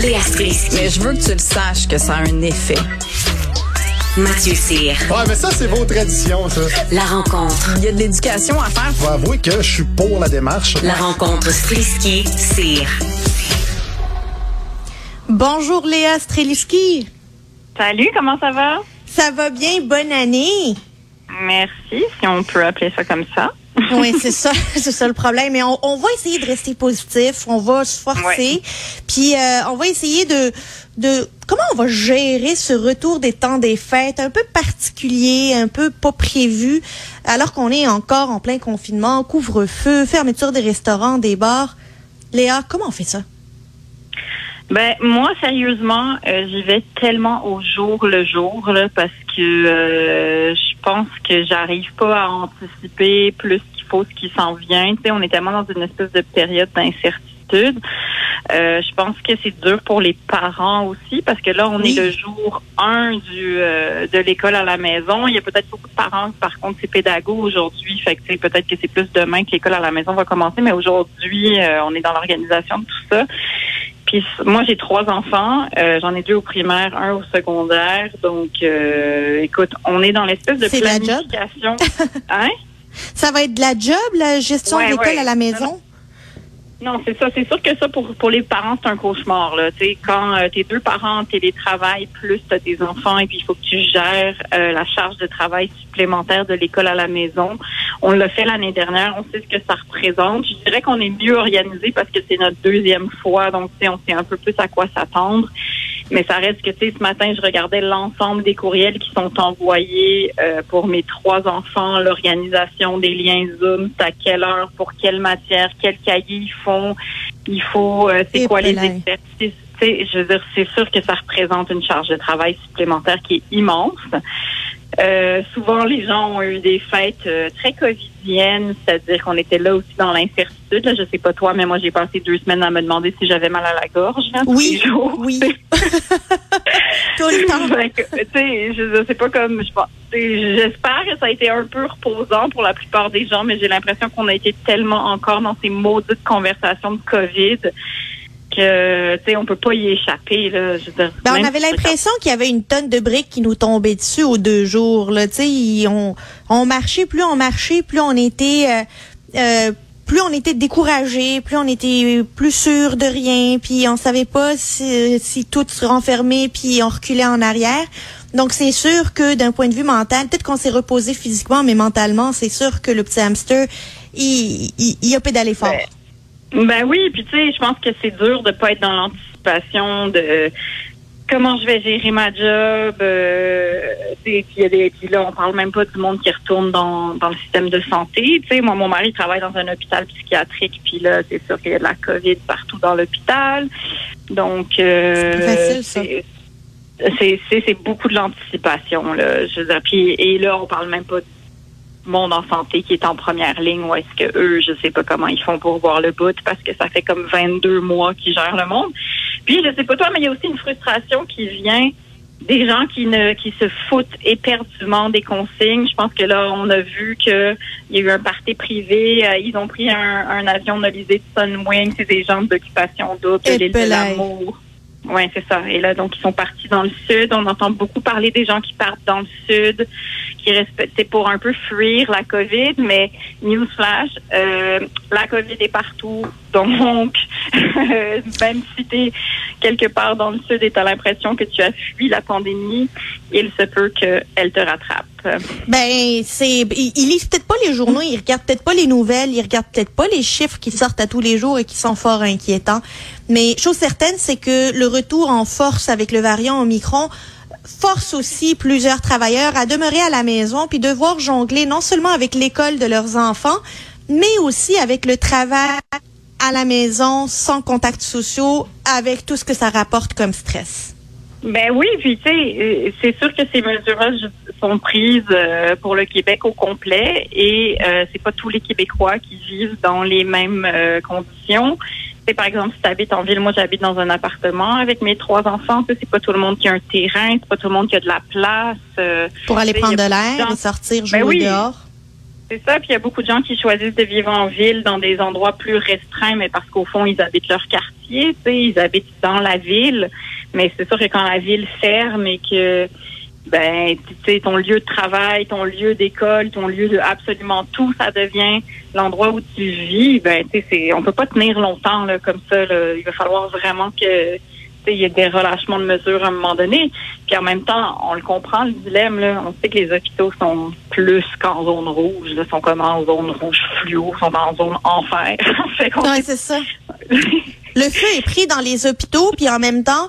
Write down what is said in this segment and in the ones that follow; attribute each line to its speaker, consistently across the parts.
Speaker 1: Léa Strisky.
Speaker 2: Mais je veux que tu le saches que ça a un effet.
Speaker 1: Mathieu Cyr.
Speaker 3: Ouais, mais ça, c'est vos traditions, ça.
Speaker 1: La rencontre.
Speaker 2: Il y a de l'éducation à faire.
Speaker 3: Je vais avouer que je suis pour la démarche.
Speaker 1: La rencontre Strisky-Cyr.
Speaker 4: Bonjour Léa Streliski.
Speaker 5: Salut, comment ça va?
Speaker 4: Ça va bien, bonne année.
Speaker 5: Merci, si on peut appeler ça comme ça.
Speaker 4: Oui, c'est ça, c'est ça le problème. Mais on, on, va essayer de rester positif, on va se forcer,
Speaker 5: Ouais.
Speaker 4: puis euh, on va essayer de, de comment on va gérer ce retour des temps des fêtes, un peu particulier, un peu pas prévu, alors qu'on est encore en plein confinement, couvre-feu, fermeture des restaurants, des bars. Léa, comment on fait ça?
Speaker 5: Ben moi, sérieusement, euh, j'y vais tellement au jour le jour là, parce que euh, je pense que j'arrive pas à anticiper plus qu'il faut ce qui s'en vient. Tu sais, on est tellement dans une espèce de période d'incertitude. Euh, je pense que c'est dur pour les parents aussi parce que là, on
Speaker 4: Oui.
Speaker 5: est le jour 1 du euh, de l'école à la maison. Il y a peut-être beaucoup de parents, par contre, c'est pédago aujourd'hui. Fait que peut-être que c'est plus demain que l'école à la maison va commencer, mais aujourd'hui, euh, on est dans l'organisation de tout ça. Puis moi, j'ai trois enfants. Euh, J'en ai deux au primaire, un au secondaire. Donc, euh, écoute, on est dans l'espèce de
Speaker 4: C'est la job?
Speaker 5: planification. hein?
Speaker 4: Ça va être de la job, la gestion
Speaker 5: Ouais,
Speaker 4: de l'école
Speaker 5: ouais.
Speaker 4: à la maison?
Speaker 5: Non, c'est ça. C'est sûr que ça, pour, pour les parents, c'est un cauchemar. Là. Tu quand euh, tes deux parents en télétravail, plus t'as tes enfants, et puis il faut que tu gères euh, la charge de travail supplémentaire de l'école à la maison. On l'a fait l'année dernière. On sait ce que ça représente. Je dirais qu'on est mieux organisé parce que c'est notre deuxième fois. Donc, tu on sait un peu plus à quoi s'attendre. Mais ça reste que, tu sais, ce matin, je regardais l'ensemble des courriels qui sont envoyés euh, pour mes trois enfants, l'organisation des liens Zoom, à quelle heure, pour quelle matière, quel cahier ils font, il faut, euh, c'est quoi les exercices. Tu sais, je veux dire, c'est sûr que ça représente une charge de travail supplémentaire qui est immense. Euh, souvent, les gens ont eu des fêtes euh, très covidiennes, c'est-à-dire qu'on était là aussi dans l'incertitude. Là, je sais pas toi, mais moi, j'ai passé deux semaines à me demander si j'avais mal à la gorge. là, tous
Speaker 4: Oui,
Speaker 5: les jours.
Speaker 4: oui. Tout le temps.
Speaker 5: Fait que, tu sais, je je sais pas comme je pense. J'espère que ça a été un peu reposant pour la plupart des gens, mais j'ai l'impression qu'on a été tellement encore dans ces maudites conversations de COVID que tu sais, on peut pas y échapper. Là, je veux dire,
Speaker 4: Ben, on avait l'impression qu'il y avait une tonne de briques qui nous tombaient dessus aux deux jours. Là. Tu sais, ils- on, on marchait, plus on marchait, plus on était... euh, euh, plus on était découragé, plus on était plus sûr de rien, puis on savait pas si, si tout se renfermait, puis on reculait en arrière. Donc c'est sûr que d'un point de vue mental, peut-être qu'on s'est reposé physiquement, mais mentalement, c'est sûr que le petit hamster, il, il, il a pédalé fort.
Speaker 5: Ben, Ben oui, puis tu sais, je pense que c'est dur de pas être dans l'anticipation de comment je vais gérer ma job. Euh, tu sais, puis y a des- puis là, on parle même pas du monde qui retourne dans, dans le système de santé. Tu sais, moi, mon mari travaille dans un hôpital psychiatrique, puis là, c'est sûr qu'il y a de la COVID partout dans l'hôpital. Donc, euh,
Speaker 4: c'est
Speaker 5: c'est beaucoup de l'anticipation là. Je veux dire, puis et là, on parle même pas du monde en santé qui est en première ligne ou est-ce que eux, je sais pas comment ils font pour voir le bout parce que ça fait comme 22 mois qu'ils gèrent le monde. Puis je sais pas toi, mais il y a aussi une frustration qui vient des gens qui ne qui se foutent éperdument des consignes. Je pense que là, on a vu que il y a eu un party privé. euh, ils ont pris un, un avion nolisé de Sunwing. C'est des gens d'occupation double de l'île de l'amour. Oui, c'est ça. Et là, donc, ils sont partis dans le sud. On entend beaucoup parler des gens qui partent dans le sud, qui respectent pour un peu fuir la COVID, mais newsflash, euh, la COVID est partout. Donc, même si tu es quelque part dans le sud et tu as l'impression que tu as fui la pandémie, il se peut qu'elle te rattrape.
Speaker 4: Ben, c'est, ils, ils lisent peut-être pas les journaux, ils regardent peut-être pas les nouvelles, ils regardent peut-être pas les chiffres qui sortent à tous les jours et qui sont fort inquiétants. Mais chose certaine, c'est que le retour en force avec le variant Omicron force aussi plusieurs travailleurs à demeurer à la maison puis devoir jongler non seulement avec l'école de leurs enfants, mais aussi avec le travail à la maison sans contacts sociaux, avec tout ce que ça rapporte comme stress.
Speaker 5: Ben oui, puis tu sais, euh, c'est sûr que ces mesures-là ju- sont prises euh, pour le Québec au complet et euh, c'est pas tous les Québécois qui vivent dans les mêmes euh, conditions. Par exemple si tu habites en ville, moi j'habite dans un appartement avec mes trois enfants, c'est pas tout le monde qui a un terrain, c'est pas tout le monde qui a de la place. euh,
Speaker 4: Pour aller prendre de l'air et sortir jouer
Speaker 5: Ben oui.
Speaker 4: dehors.
Speaker 5: C'est ça, puis il y a beaucoup de gens qui choisissent de vivre en ville dans des endroits plus restreints, mais parce qu'au fond, ils habitent leur quartier, ils habitent dans la ville, mais c'est sûr que quand la ville ferme et que ben tu sais ton lieu de travail, ton lieu d'école, ton lieu de absolument tout, ça devient l'endroit où tu vis, ben tu sais c'est on peut pas tenir longtemps là comme ça là. il va falloir vraiment que tu sais, il y ait des relâchements de mesures à un moment donné. Puis en même temps, on le comprend le dilemme là, on sait que les hôpitaux sont plus qu'en zone rouge, là, sont comme en zone rouge fluo, sont en zone enfer.
Speaker 4: Ouais, c'est ça. Le feu est pris dans les hôpitaux, puis en même temps,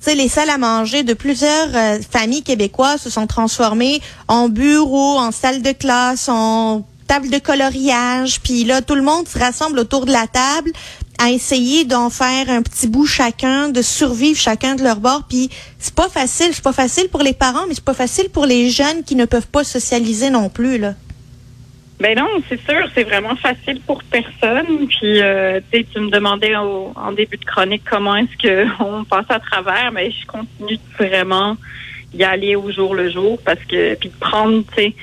Speaker 4: tu sais, les salles à manger de plusieurs euh, familles québécoises se sont transformées en bureaux, en salles de classe, en table de coloriage. Puis là, tout le monde se rassemble autour de la table à essayer d'en faire un petit bout chacun, de survivre chacun de leur bord. Puis c'est pas facile. C'est pas facile pour les parents, mais c'est pas facile pour les jeunes qui ne peuvent pas socialiser non plus, là.
Speaker 5: Ben non, c'est sûr, c'est vraiment facile pour personne. Puis, euh, tu me demandais en début de chronique comment est-ce que on passe à travers, mais je continue vraiment y aller au jour le jour parce que puis de prendre, tu sais,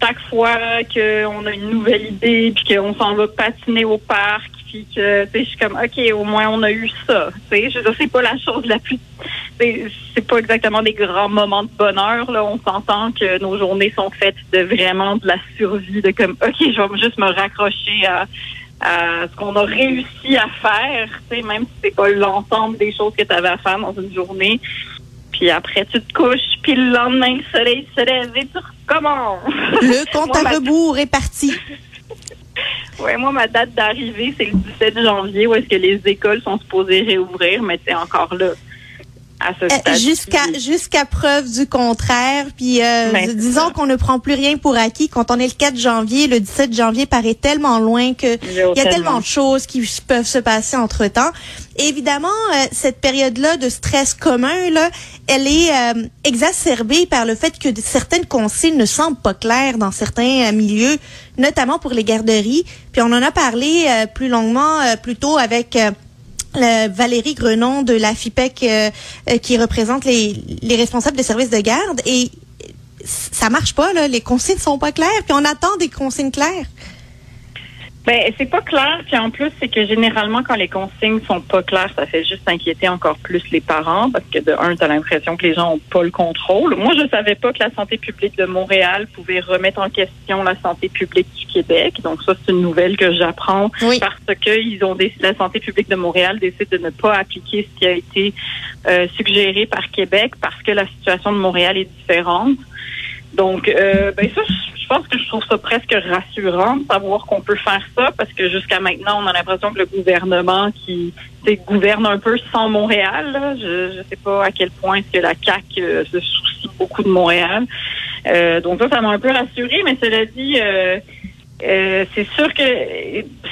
Speaker 5: chaque fois qu'on a une nouvelle idée puis qu'on s'en va patiner au parc puis que sais je suis comme ok au moins on a eu ça tu sais. Je c'est pas la chose la plus c'est pas exactement des grands moments de bonheur là. On s'entend que nos journées sont faites de vraiment de la survie de comme ok je vais juste me raccrocher à à ce qu'on a réussi à faire sais même si c'est pas l'ensemble des choses que tu avais à faire dans une journée. Puis après tu te couches puis le lendemain le soleil se lève et tu recommences
Speaker 4: Le compte
Speaker 5: Moi,
Speaker 4: à
Speaker 5: ma-
Speaker 4: rebours est parti.
Speaker 5: Ouais, moi, ma date d'arrivée, c'est le 17 janvier où est-ce que les écoles sont supposées réouvrir, mais c'est encore là. À ce
Speaker 4: Euh,
Speaker 5: stade.
Speaker 4: jusqu'à jusqu'à preuve du contraire. Puis euh,
Speaker 5: Ben,
Speaker 4: disons qu'on ne prend plus rien pour acquis. Quand on est le 4 janvier, le 17 janvier paraît tellement loin que il y a
Speaker 5: Tellement.
Speaker 4: tellement de choses qui peuvent se passer entre temps. Évidemment, euh, cette période-là de stress commun, là, elle est euh, exacerbée par le fait que certaines consignes ne semblent pas claires dans certains euh, milieux, notamment pour les garderies. Puis on en a parlé euh, plus longuement euh, plus tôt avec euh, Valérie Grenon de la FIPEC euh, euh, qui représente les, les responsables des services de garde et ça marche pas les consignes sont pas claires puis on attend des consignes claires.
Speaker 5: Ben, c'est pas clair. Puis en plus, c'est que généralement, quand les consignes sont pas claires, ça fait juste inquiéter encore plus les parents parce que de un, t'as l'impression que les gens ont pas le contrôle. Moi, je savais pas que la santé publique de Montréal pouvait remettre en question la santé publique du Québec. Donc ça, c'est une nouvelle que j'apprends
Speaker 4: Oui.
Speaker 5: parce que ils ont décidé, la santé publique de Montréal décide de ne pas appliquer ce qui a été euh, suggéré par Québec parce que la situation de Montréal est différente. Donc, euh, ben ça, je pense que je trouve ça presque rassurant de savoir qu'on peut faire ça parce que jusqu'à maintenant, on a l'impression que le gouvernement qui gouverne un peu sans Montréal. là. Je ne sais pas à quel point est-ce que la CAC euh, se soucie beaucoup de Montréal. Euh, donc ça, ça m'a un peu rassuré, mais cela dit. Euh, euh, c'est sûr que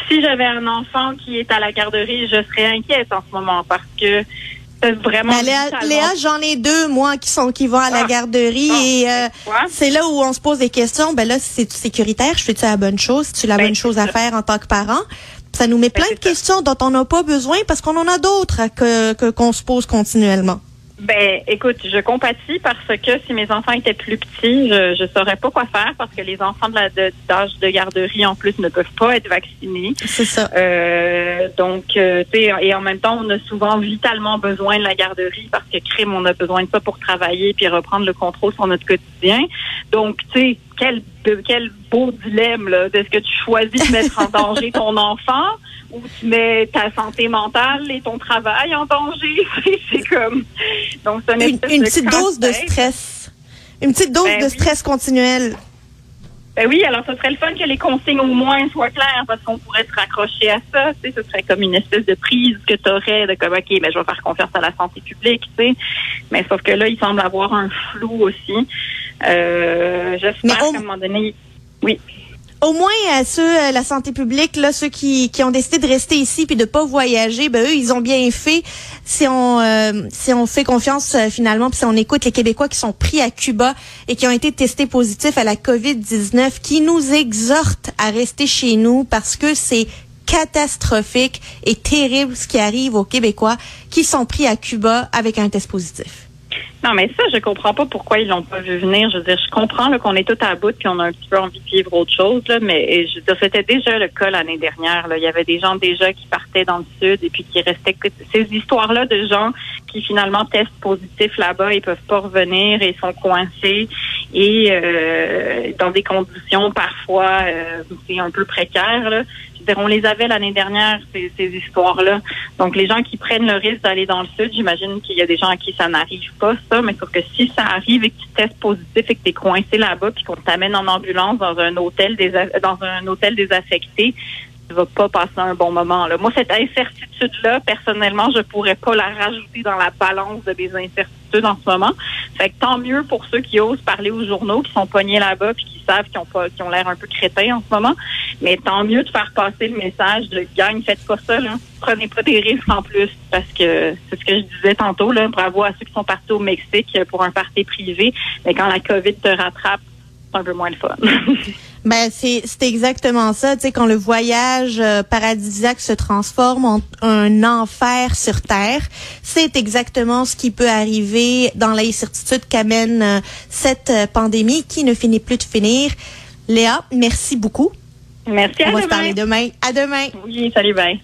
Speaker 5: si j'avais un enfant qui est à la garderie, je serais inquiète en ce moment parce que vraiment
Speaker 4: Ben, Léa, j'en ai deux moi qui sont qui vont à la
Speaker 5: Ah.
Speaker 4: garderie
Speaker 5: Ah,
Speaker 4: et euh,
Speaker 5: tu
Speaker 4: c'est là où on se pose des questions. Ben là, c'est sécuritaire, je fais-tu la bonne chose, c'est-tu la
Speaker 5: Ben,
Speaker 4: bonne chose à
Speaker 5: ça.
Speaker 4: faire en tant que parent? Ça nous met
Speaker 5: Ben,
Speaker 4: plein de
Speaker 5: ça.
Speaker 4: questions dont on n'a pas besoin parce qu'on en a d'autres que- qu'on se pose continuellement.
Speaker 5: Ben, écoute, je compatis parce que si mes enfants étaient plus petits, je je saurais pas quoi faire parce que les enfants de la de- d'âge de, garderie en plus ne peuvent pas être vaccinés.
Speaker 4: C'est ça.
Speaker 5: Euh, donc, euh, tu sais, et en même temps, on a souvent vitalement besoin de la garderie parce que crime, on a besoin de ça pour travailler puis reprendre le contrôle sur notre quotidien. Donc, tu sais, quel quel beau dilemme là. Est-ce que tu choisis de mettre en danger ton enfant ou tu mets ta santé mentale et ton travail en danger C'est comme donc c'est
Speaker 4: Une, une petite dose de stress. Une petite dose
Speaker 5: Ben
Speaker 4: de stress continuel.
Speaker 5: Ben oui, alors ce serait le fun que les consignes au moins soient claires parce qu'on pourrait se raccrocher à ça. Tu sais, ce serait comme une espèce de prise que tu aurais de comme OK, mais je vais faire confiance à la santé publique, tu sais. Mais sauf que là, il semble avoir un flou aussi. Euh, J'espère qu'à
Speaker 4: au-
Speaker 5: un moment donné, oui.
Speaker 4: Au moins, à ceux, euh, la santé publique, là, ceux qui, qui ont décidé de rester ici puis de pas voyager, ben eux, ils ont bien fait. Si on, euh, si on fait confiance euh, finalement, puis si on écoute les Québécois qui sont pris à Cuba et qui ont été testés positifs à la COVID-19, qui nous exhortent à rester chez nous parce que c'est catastrophique et terrible ce qui arrive aux Québécois qui sont pris à Cuba avec un test positif.
Speaker 5: Non, mais ça, je comprends pas pourquoi ils l'ont pas vu venir. Je veux dire, je comprends qu'on est tout à bout puis on a un petit peu envie de vivre autre chose, là, mais je veux dire, c'était déjà le cas l'année dernière. Là. Il y avait des gens déjà qui partaient dans le sud et puis qui restaient. Ces histoires-là de gens qui finalement testent positif là-bas, ils peuvent pas revenir et sont coincés et euh, dans des conditions parfois euh, un peu précaires. Là on les avait l'année dernière, ces, histoires-là. Donc, les gens qui prennent le risque d'aller dans le sud, j'imagine qu'il y a des gens à qui ça n'arrive pas, ça, mais sauf que si ça arrive et que tu testes positif et que tu es coincé là-bas, puis qu'on t'amène en ambulance dans un hôtel des dans un hôtel désaffecté, tu vas pas passer un bon moment. Là. Moi, cette incertitude-là, personnellement, je pourrais pas la rajouter dans la balance de mes incertitudes en ce moment. Fait que tant mieux pour ceux qui osent parler aux journaux, qui sont pognés là-bas, puis qui savent qu'ils ont pas, qui ont l'air un peu crétins en ce moment. Mais tant mieux de faire passer le message de gang, faites pas ça, là. Prenez pas des risques en plus, parce que c'est ce que je disais tantôt, là. Bravo à ceux qui sont partis au Mexique pour un party privé. Mais quand la COVID te rattrape, c'est un peu moins le fun.
Speaker 4: Ben c'est exactement ça, tu sais quand le voyage euh, paradisiaque se transforme en un enfer sur terre, c'est exactement ce qui peut arriver dans l'incertitude qu'amène euh, cette euh, pandémie qui ne finit plus de finir. Léa, merci beaucoup.
Speaker 5: Merci
Speaker 4: On
Speaker 5: va
Speaker 4: se parler demain. À demain.
Speaker 5: Oui, salut, bye.